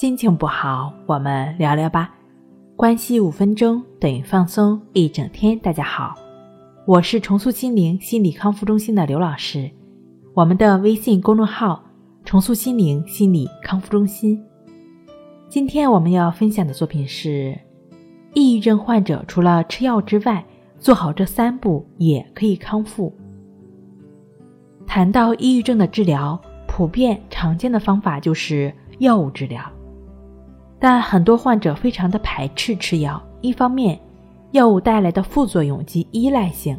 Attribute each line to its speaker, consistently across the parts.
Speaker 1: 心情不好，我们聊聊吧。关系五分钟等于放松一整天。大家好，我是重塑心灵心理康复中心的刘老师。我们的微信公众号“重塑心灵心理康复中心”。今天我们要分享的作品是：抑郁症患者除了吃药之外，做好这三步也可以康复。谈到抑郁症的治疗，普遍常见的方法就是药物治疗。但很多患者非常的排斥吃药，一方面，药物带来的副作用及依赖性；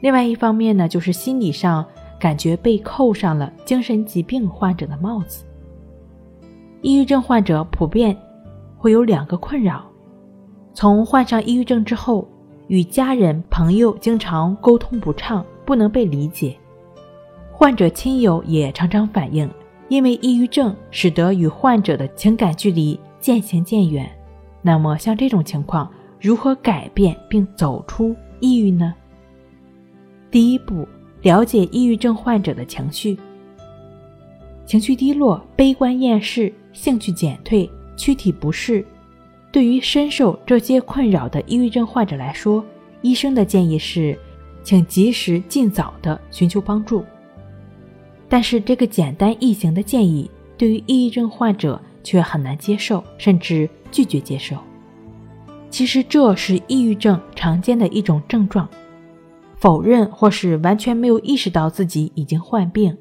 Speaker 1: 另外一方面呢，就是心理上感觉被扣上了精神疾病患者的帽子。抑郁症患者普遍会有两个困扰：从患上抑郁症之后，与家人朋友经常沟通不畅，不能被理解；患者亲友也常常反映，因为抑郁症使得与患者的情感距离。渐行渐远，那么像这种情况，如何改变并走出抑郁呢？第一步，了解抑郁症患者的情绪。情绪低落、悲观厌世、兴趣减退、躯体不适，对于深受这些困扰的抑郁症患者来说，医生的建议是，请及时尽早的寻求帮助。但是这个简单易行的建议，对于抑郁症患者。却很难接受，甚至拒绝接受。其实这是抑郁症常见的一种症状，否认或是完全没有意识到自己已经患病，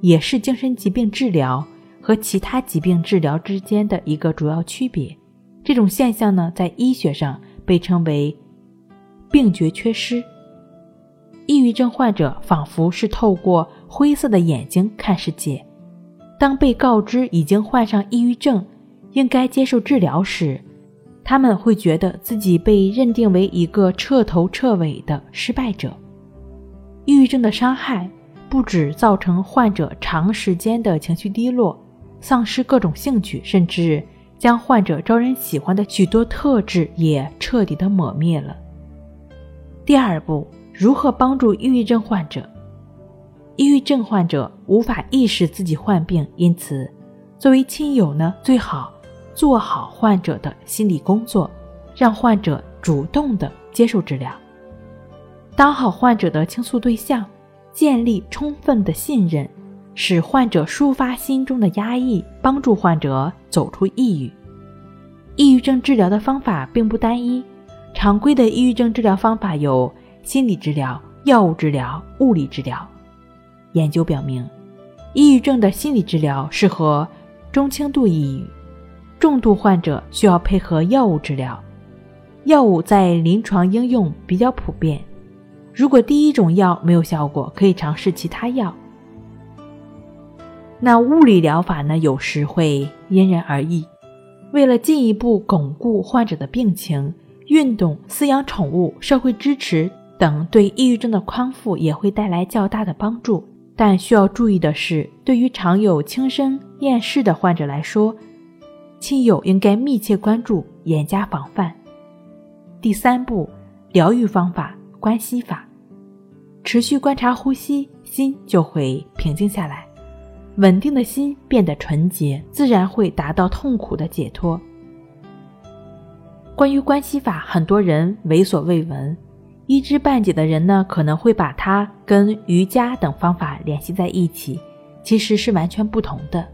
Speaker 1: 也是精神疾病治疗和其他疾病治疗之间的一个主要区别。这种现象呢，在医学上被称为病觉缺失。抑郁症患者仿佛是透过灰色的眼睛看世界。当被告知已经患上抑郁症，应该接受治疗时，他们会觉得自己被认定为一个彻头彻尾的失败者。抑郁症的伤害不止造成患者长时间的情绪低落、丧失各种兴趣，甚至将患者招人喜欢的许多特质也彻底的抹灭了。第二步，如何帮助抑郁症患者？抑郁症患者无法意识自己患病，因此，作为亲友呢，最好做好患者的心理工作，让患者主动的接受治疗，当好患者的倾诉对象，建立充分的信任，使患者抒发心中的压抑，帮助患者走出抑郁。抑郁症治疗的方法并不单一，常规的抑郁症治疗方法有心理治疗、药物治疗、物理治疗。研究表明，抑郁症的心理治疗适合中轻度抑郁，重度患者需要配合药物治疗。药物在临床应用比较普遍，如果第一种药没有效果，可以尝试其他药。那物理疗法呢？有时会因人而异。为了进一步巩固患者的病情，运动、饲养宠物、社会支持等对抑郁症的康复也会带来较大的帮助。但需要注意的是，对于常有轻生厌世的患者来说，亲友应该密切关注，严加防范。第三步，疗愈方法关系法，持续观察呼吸，心就会平静下来，稳定的心变得纯洁，自然会达到痛苦的解脱。关于关系法，很多人闻所未闻。一知半解的人呢，可能会把它跟瑜伽等方法联系在一起，其实是完全不同的。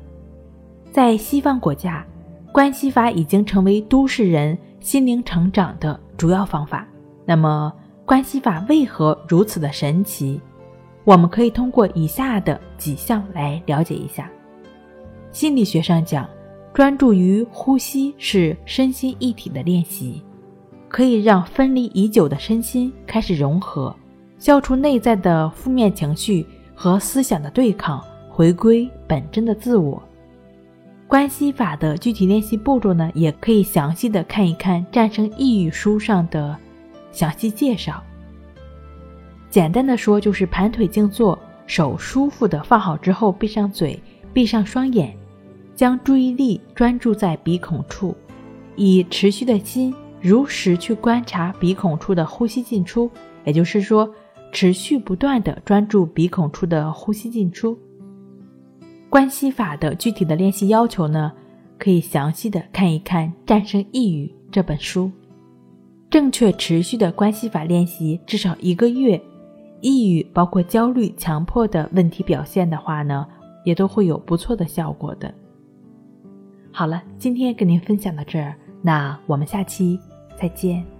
Speaker 1: 在西方国家，关系法已经成为都市人心灵成长的主要方法。那么，关系法为何如此的神奇？我们可以通过以下的几项来了解一下。心理学上讲，专注于呼吸是身心一体的练习。可以让分离已久的身心开始融合，消除内在的负面情绪和思想的对抗，回归本真的自我。关系法的具体练习步骤呢，也可以详细的看一看《战胜抑郁》书上的详细介绍。简单的说，就是盘腿静坐，手舒服的放好之后，闭上嘴，闭上双眼，将注意力专注在鼻孔处，以持续的心。如实去观察鼻孔处的呼吸进出，也就是说，持续不断的专注鼻孔处的呼吸进出。关系法的具体的练习要求呢，可以详细的看一看《战胜抑郁》这本书。正确持续的关系法练习至少一个月，抑郁包括焦虑、强迫的问题表现的话呢，也都会有不错的效果的。好了，今天跟您分享到这儿，那我们下期再见。